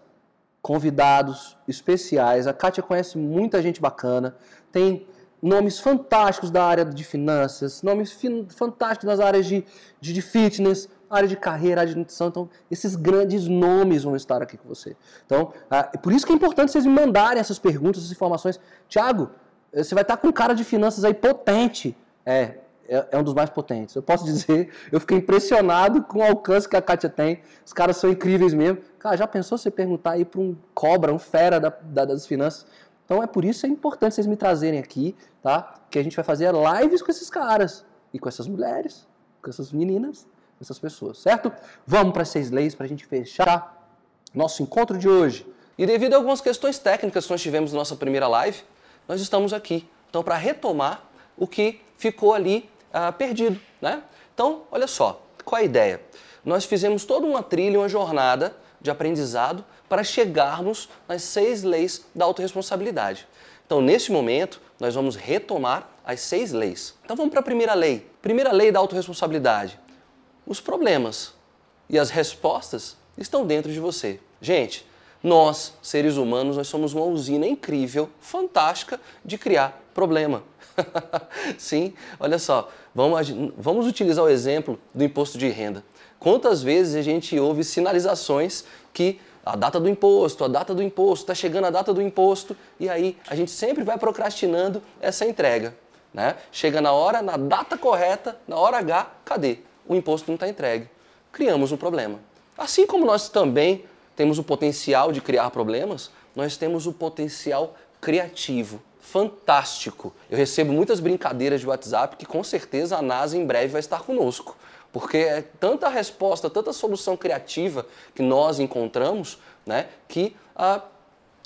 Convidados especiais. A Kátia conhece muita gente bacana. Tem nomes fantásticos da área de finanças, nomes fantásticos das áreas de, de, de, fitness, área de carreira, área de nutrição. Então, esses grandes nomes vão estar aqui com você. Então, ah, por isso que é importante vocês me mandarem essas perguntas, essas informações. Tiago, eh, você vai estar com um cara de finanças aí potente. É, é, é, um dos mais potentes. Eu posso dizer, eu fiquei impressionado com o alcance que a Kátia tem. Os caras são incríveis mesmo. Cara, já pensou você perguntar aí para um cobra, um fera da, da, das finanças? Então é por isso que é importante vocês me trazerem aqui, tá? Que a gente vai fazer lives com esses caras e com essas mulheres, com essas meninas, com essas pessoas, certo? Vamos para as seis leis para a gente fechar nosso encontro de hoje. E devido a algumas questões técnicas que nós tivemos na nossa primeira live, nós estamos aqui. Então, para retomar o que ficou ali ah, perdido, né? Então, olha só, qual a ideia? Nós fizemos toda uma trilha, uma jornada de aprendizado para chegarmos nas seis leis da autorresponsabilidade. Então, nesse momento, nós vamos retomar as seis leis. Então, vamos para a primeira lei. Primeira lei da autorresponsabilidade. Os problemas e as respostas estão dentro de você. Gente, nós, seres humanos, nós somos uma usina incrível, fantástica de criar problema. Sim, olha só, vamos, vamos utilizar o exemplo do imposto de renda. Quantas vezes a gente ouve sinalizações que a data do imposto, a data do imposto, está chegando a data do imposto e aí a gente sempre vai procrastinando essa entrega. Né? Chega na hora, na data correta, na hora H, cadê? O imposto não está entregue. Criamos um problema. Assim como nós também temos o potencial de criar problemas, nós temos o potencial criativo, fantástico. Eu recebo muitas brincadeiras de WhatsApp que com certeza a NASA em breve vai estar conosco. Porque é tanta resposta, tanta solução criativa que nós encontramos, né, que ah,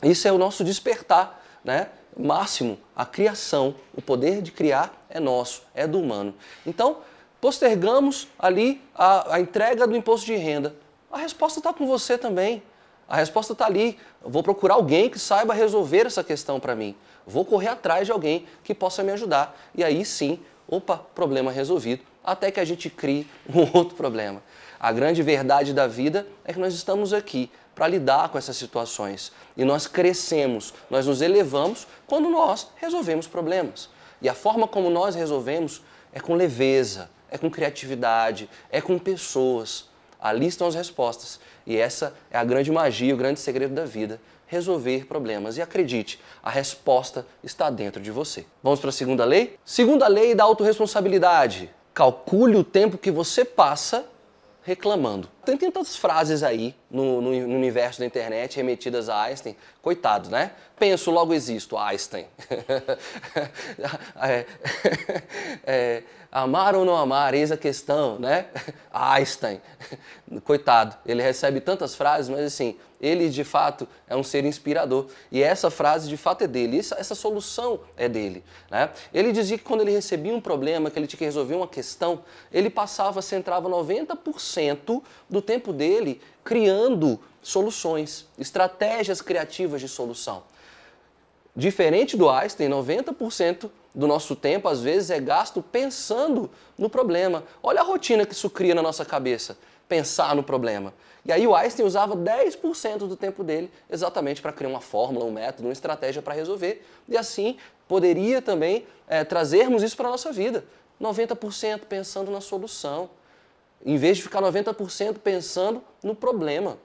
isso é o nosso despertar né, máximo. A criação, o poder de criar é nosso, é do humano. Então, postergamos ali a, a entrega do imposto de renda. A resposta está com você também. A resposta está ali. vou procurar alguém que saiba resolver essa questão para mim. Vou correr atrás de alguém que possa me ajudar. E aí sim, opa, problema resolvido até que a gente crie um outro problema. A grande verdade da vida é que nós estamos aqui para lidar com essas situações. E nós crescemos, nós nos elevamos quando nós resolvemos problemas. E a forma como nós resolvemos é com leveza, é com criatividade, é com pessoas. Ali estão as respostas. E essa é a grande magia, o grande segredo da vida. resolver problemas. E acredite, a resposta está dentro de você. Vamos para a segunda lei? Segunda lei da autorresponsabilidade. Calcule o tempo que você passa reclamando. Tem tantas frases aí no, no, no, universo da internet remetidas a Einstein. Coitado, né? Penso, logo existo, Einstein. é, é, amar ou não amar, eis a questão, né? Einstein. Coitado, ele recebe tantas frases, mas assim, ele de fato é um ser inspirador. E essa frase de fato é dele, essa, essa solução é dele. Né? Ele dizia que quando ele recebia um problema, que ele tinha que resolver uma questão, ele passava, centrava 90% do tempo dele criando soluções, estratégias criativas de solução. Diferente do Einstein, 90% do nosso tempo, às vezes, é gasto pensando no problema. Olha a rotina que isso cria na nossa cabeça, pensar no problema. E aí o Einstein usava 10% do tempo dele exatamente para criar uma fórmula, um método, uma estratégia para resolver. E assim poderia também é, trazermos isso para a nossa vida. 90% pensando na solução, em vez de ficar 90% pensando no problema.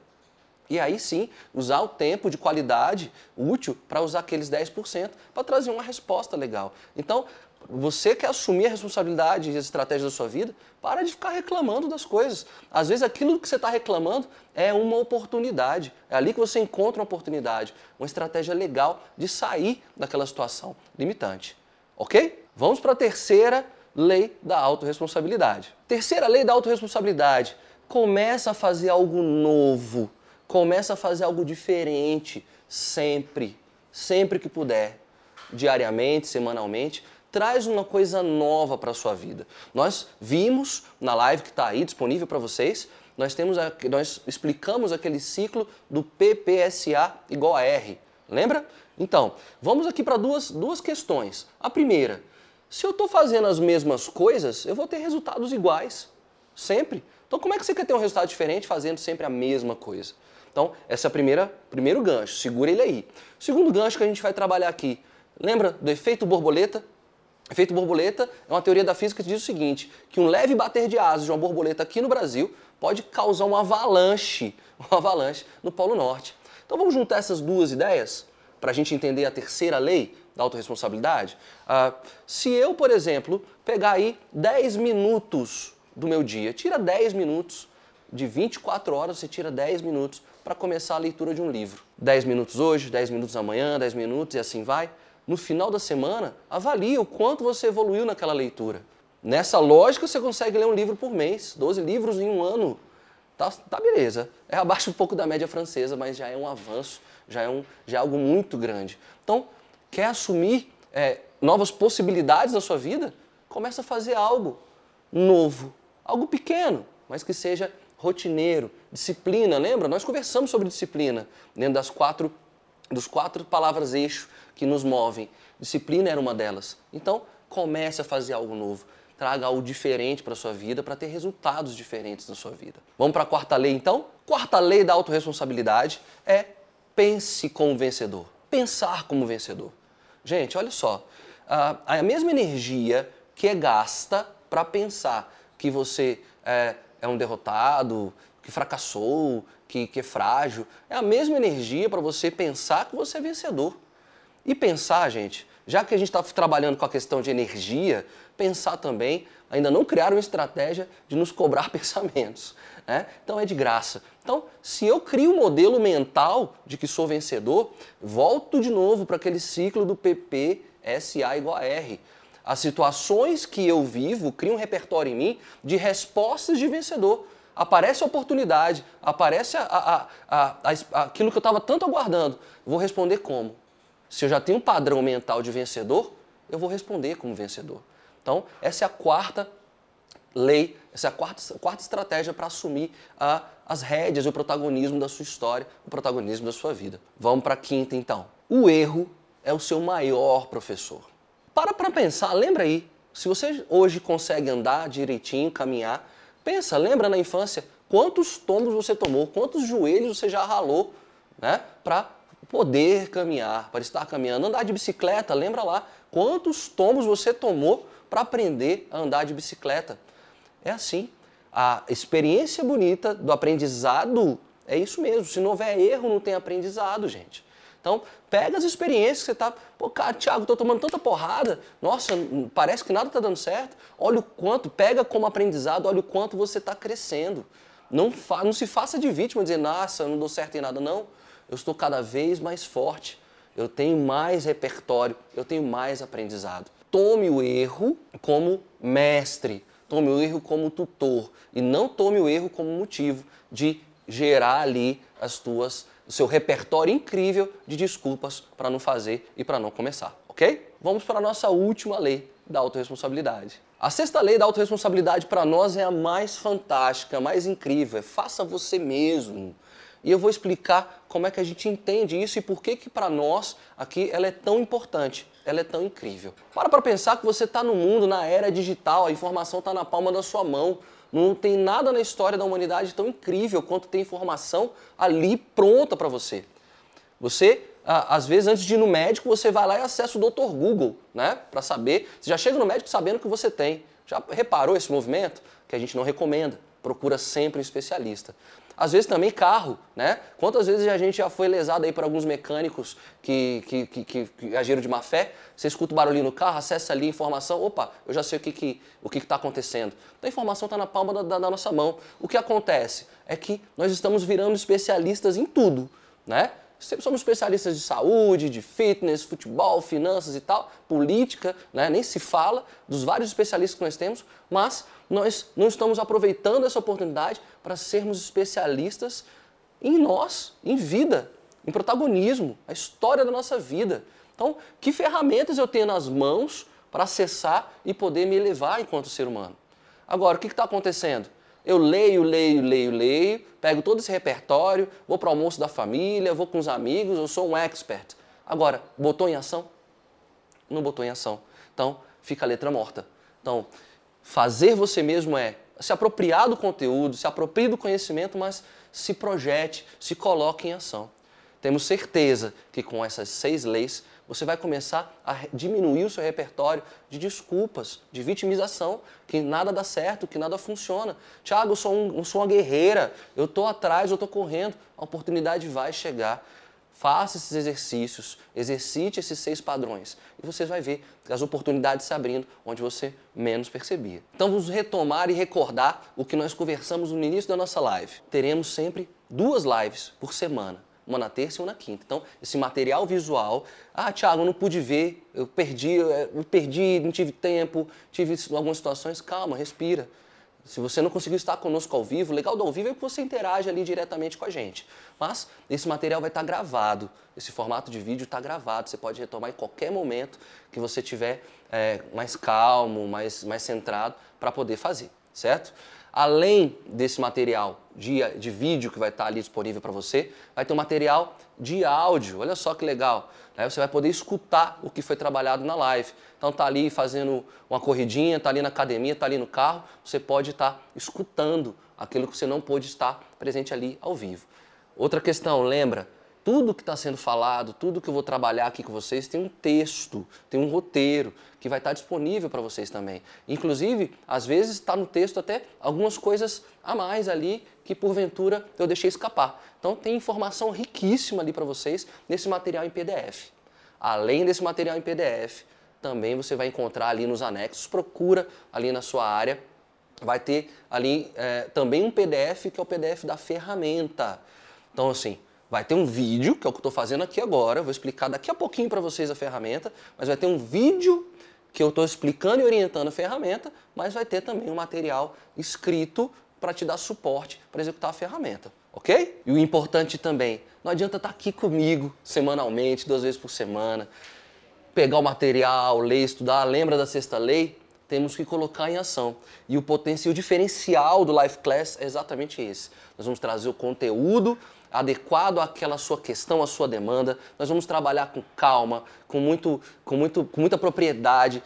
E aí sim, usar o tempo de qualidade útil para usar aqueles 10% para trazer uma resposta legal. Então, você quer assumir a responsabilidade e as estratégias da sua vida, para de ficar reclamando das coisas. Às vezes aquilo que você está reclamando é uma oportunidade. É ali que você encontra uma oportunidade, uma estratégia legal de sair daquela situação limitante. Ok? Vamos para a terceira lei da autorresponsabilidade. Terceira lei da autorresponsabilidade. Começa a fazer algo novo. Começa a fazer algo diferente sempre. Sempre que puder. Diariamente, semanalmente traz uma coisa nova para a sua vida. Nós vimos na live que está aí disponível para vocês, nós, temos a, nós explicamos aquele ciclo do PPSA igual a R. Lembra? Então, vamos aqui para duas, duas questões. A primeira, se eu estou fazendo as mesmas coisas, eu vou ter resultados iguais. Sempre. Então, como é que você quer ter um resultado diferente fazendo sempre a mesma coisa? Então, esse é o primeiro gancho. Segura ele aí. Segundo gancho que a gente vai trabalhar aqui. Lembra do efeito borboleta? Efeito borboleta é uma teoria da física que diz o seguinte, que um leve bater de asas de uma borboleta aqui no Brasil pode causar uma avalanche, uma avalanche no Polo Norte. Então vamos juntar essas duas ideias para a gente entender a terceira lei da autorresponsabilidade? Uh, se eu, por exemplo, pegar aí 10 minutos do meu dia, tira 10 minutos, de 24 horas você tira 10 minutos para começar a leitura de um livro. 10 minutos hoje, 10 minutos amanhã, 10 minutos e assim vai no final da semana, avalie o quanto você evoluiu naquela leitura. Nessa lógica, você consegue ler um livro por mês, 12 livros em um ano. Tá, tá beleza. É abaixo um pouco da média francesa, mas já é um avanço, já é, um, já é algo muito grande. Então, quer assumir é, novas possibilidades na sua vida? Começa a fazer algo novo, algo pequeno, mas que seja rotineiro, disciplina. Lembra? Nós conversamos sobre disciplina dentro das quatro, dos quatro palavras eixo que nos movem. Disciplina era uma delas. Então, comece a fazer algo novo. Traga algo diferente para a sua vida para ter resultados diferentes na sua vida. Vamos para a quarta lei então? Quarta lei da autorresponsabilidade é pense como vencedor. Pensar como vencedor. Gente, olha só. A mesma energia que é gasta para pensar que você é, é um derrotado, que fracassou, que, que é frágil, é a mesma energia para você pensar que você é vencedor. E pensar, gente, já que a gente está trabalhando com a questão de energia, pensar também, ainda não criar uma estratégia de nos cobrar pensamentos. Né? Então é de graça. Então, se eu crio um modelo mental de que sou vencedor, volto de novo para aquele ciclo do PP SA igual a R. As situações que eu vivo criam um repertório em mim de respostas de vencedor. Aparece a oportunidade, aparece a, a, a, aquilo que eu estava tanto aguardando. Vou responder como? Se eu já tenho um padrão mental de vencedor, eu vou responder como vencedor. Então, essa é a quarta lei, essa é a quarta, quarta estratégia para assumir a, as rédeas o protagonismo da sua história, o protagonismo da sua vida. Vamos para a quinta, então. O erro é o seu maior professor. Para para pensar, lembra aí, se você hoje consegue andar direitinho, caminhar, pensa, lembra na infância, quantos tombos você tomou, quantos joelhos você já ralou, né, para poder caminhar, para estar caminhando. Andar de bicicleta, lembra lá quantos tombos você tomou para aprender a andar de bicicleta. É assim. A experiência bonita do aprendizado é isso mesmo. Se não houver erro, não tem aprendizado, gente. Então, pega as experiências que você tá, pô, cara, Thiago, tô tomando tanta porrada, nossa, parece que nada tá dando certo. Olha o quanto, pega como aprendizado, olha o quanto você está crescendo. Não, fa, não se faça de vítima, dizer, nossa, não dou certo em nada. Não, eu estou cada vez mais forte, eu tenho mais repertório, eu tenho mais aprendizado. Tome o erro como mestre, tome o erro como tutor e não tome o erro como motivo de gerar ali as tuas o seu repertório incrível de desculpas para não fazer e para não começar, ok? Vamos para a nossa última lei da autorresponsabilidade. A sexta lei da autorresponsabilidade para nós é a mais fantástica, a mais incrível, é faça você mesmo. E eu vou explicar como é que a gente entende isso e por que que para nós aqui ela é tão importante, ela é tão incrível. Para para pensar que você está no mundo, na era digital, a informação está na palma da sua mão. Não tem nada na história da humanidade tão incrível quanto ter informação ali pronta para você. Você, às vezes, antes de ir no médico, você vai lá e acessa o Dr. Google, né? Para saber. Você já chega no médico sabendo o que você tem. Já reparou esse movimento? Que a gente não recomenda. Procura sempre um especialista. Às vezes também carro, né? Quantas vezes a gente já foi lesado aí por alguns mecânicos que, que, que, que, que agiram de má fé? Você escuta o barulhinho no carro, acessa ali a informação, opa, eu já sei o que está que, o que que tá acontecendo. Então a informação está na palma da, da, da nossa mão. O que acontece é que nós estamos virando especialistas em tudo, né? Sempre somos especialistas de saúde, de fitness, futebol, finanças e tal, política, né? nem se fala dos vários especialistas que nós temos, mas nós não estamos aproveitando essa oportunidade para sermos especialistas em nós, em vida, em protagonismo, a história da nossa vida. Então, que ferramentas eu tenho nas mãos para acessar e poder me elevar enquanto ser humano? Agora, o que está acontecendo? Eu leio, leio, leio, leio, pego todo esse repertório, vou para o almoço da família, vou com os amigos, eu sou um expert. Agora, botou em ação? Não botou em ação. Então, fica a letra morta. Então, fazer você mesmo é se apropriar do conteúdo, se aproprie do conhecimento, mas se projete, se coloque em ação. Temos certeza que com essas seis leis você vai começar a diminuir o seu repertório de desculpas, de vitimização, que nada dá certo, que nada funciona. Tiago, eu sou, um, eu sou uma guerreira, eu estou atrás, eu estou correndo, a oportunidade vai chegar. Faça esses exercícios, exercite esses seis padrões e você vai ver as oportunidades se abrindo onde você menos percebia. Então vamos retomar e recordar o que nós conversamos no início da nossa live. Teremos sempre duas lives por semana uma na terça e uma na quinta. Então, esse material visual, ah, Thiago, eu não pude ver, eu perdi, eu perdi, não tive tempo, tive algumas situações, calma, respira. Se você não conseguiu estar conosco ao vivo, legal do ao vivo é que você interage ali diretamente com a gente. Mas esse material vai estar gravado, esse formato de vídeo está gravado, você pode retomar em qualquer momento que você tiver é, mais calmo, mais, mais centrado para poder fazer, certo? Além desse material de, de vídeo que vai estar ali disponível para você, vai ter um material de áudio. Olha só que legal. Né? Você vai poder escutar o que foi trabalhado na live. Então tá ali fazendo uma corridinha, tá ali na academia, tá ali no carro, você pode estar tá escutando aquilo que você não pôde estar presente ali ao vivo. Outra questão, lembra? Tudo que está sendo falado, tudo que eu vou trabalhar aqui com vocês tem um texto, tem um roteiro que vai estar tá disponível para vocês também. Inclusive, às vezes está no texto até algumas coisas a mais ali que porventura eu deixei escapar. Então tem informação riquíssima ali para vocês nesse material em PDF. Além desse material em PDF, também você vai encontrar ali nos anexos, procura ali na sua área, vai ter ali é, também um PDF que é o PDF da ferramenta. Então assim, Vai ter um vídeo, que é o que eu estou fazendo aqui agora, vou explicar daqui a pouquinho para vocês a ferramenta, mas vai ter um vídeo que eu estou explicando e orientando a ferramenta, mas vai ter também um material escrito para te dar suporte para executar a ferramenta, ok? E o importante também, não adianta estar tá aqui comigo semanalmente, duas vezes por semana, pegar o material, ler, estudar, lembra da sexta lei? Temos que colocar em ação. E o potencial, diferencial do Life Class é exatamente esse. Nós vamos trazer o conteúdo adequado àquela sua questão, à sua demanda. Nós vamos trabalhar com calma, com, muito, com, muito, com muita propriedade,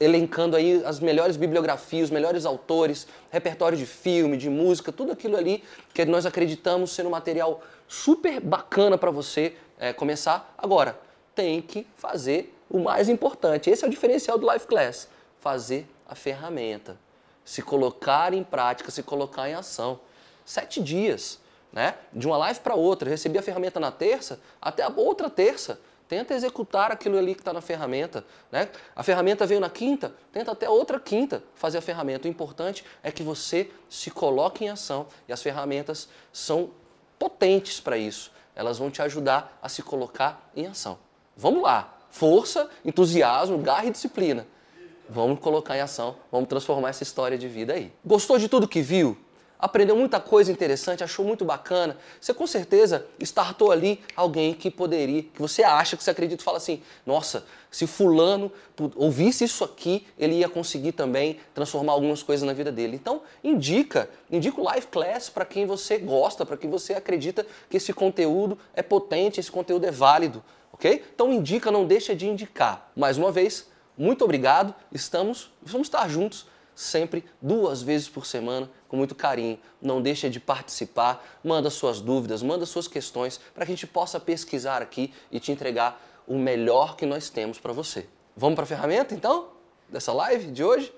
elencando aí as melhores bibliografias, os melhores autores, repertório de filme, de música, tudo aquilo ali que nós acreditamos ser um material super bacana para você é, começar. Agora, tem que fazer o mais importante. Esse é o diferencial do Life Class. Fazer a ferramenta. Se colocar em prática, se colocar em ação. Sete dias né? De uma live para outra, recebi a ferramenta na terça, até a outra terça. Tenta executar aquilo ali que está na ferramenta. Né? A ferramenta veio na quinta, tenta até outra quinta fazer a ferramenta. O importante é que você se coloque em ação e as ferramentas são potentes para isso. Elas vão te ajudar a se colocar em ação. Vamos lá. Força, entusiasmo, garra e disciplina. Vamos colocar em ação, vamos transformar essa história de vida aí. Gostou de tudo que viu? Aprendeu muita coisa interessante, achou muito bacana, você com certeza startou ali alguém que poderia, que você acha, que você acredita, fala assim, nossa, se fulano ouvisse isso aqui, ele ia conseguir também transformar algumas coisas na vida dele. Então, indica, indica o Live Class para quem você gosta, para quem você acredita que esse conteúdo é potente, esse conteúdo é válido, ok? Então, indica, não deixa de indicar. Mais uma vez, muito obrigado, estamos, vamos estar juntos sempre duas vezes por semana, com muito carinho. Não deixa de participar, manda suas dúvidas, manda suas questões para que a gente possa pesquisar aqui e te entregar o melhor que nós temos para você. Vamos para a ferramenta então dessa live de hoje?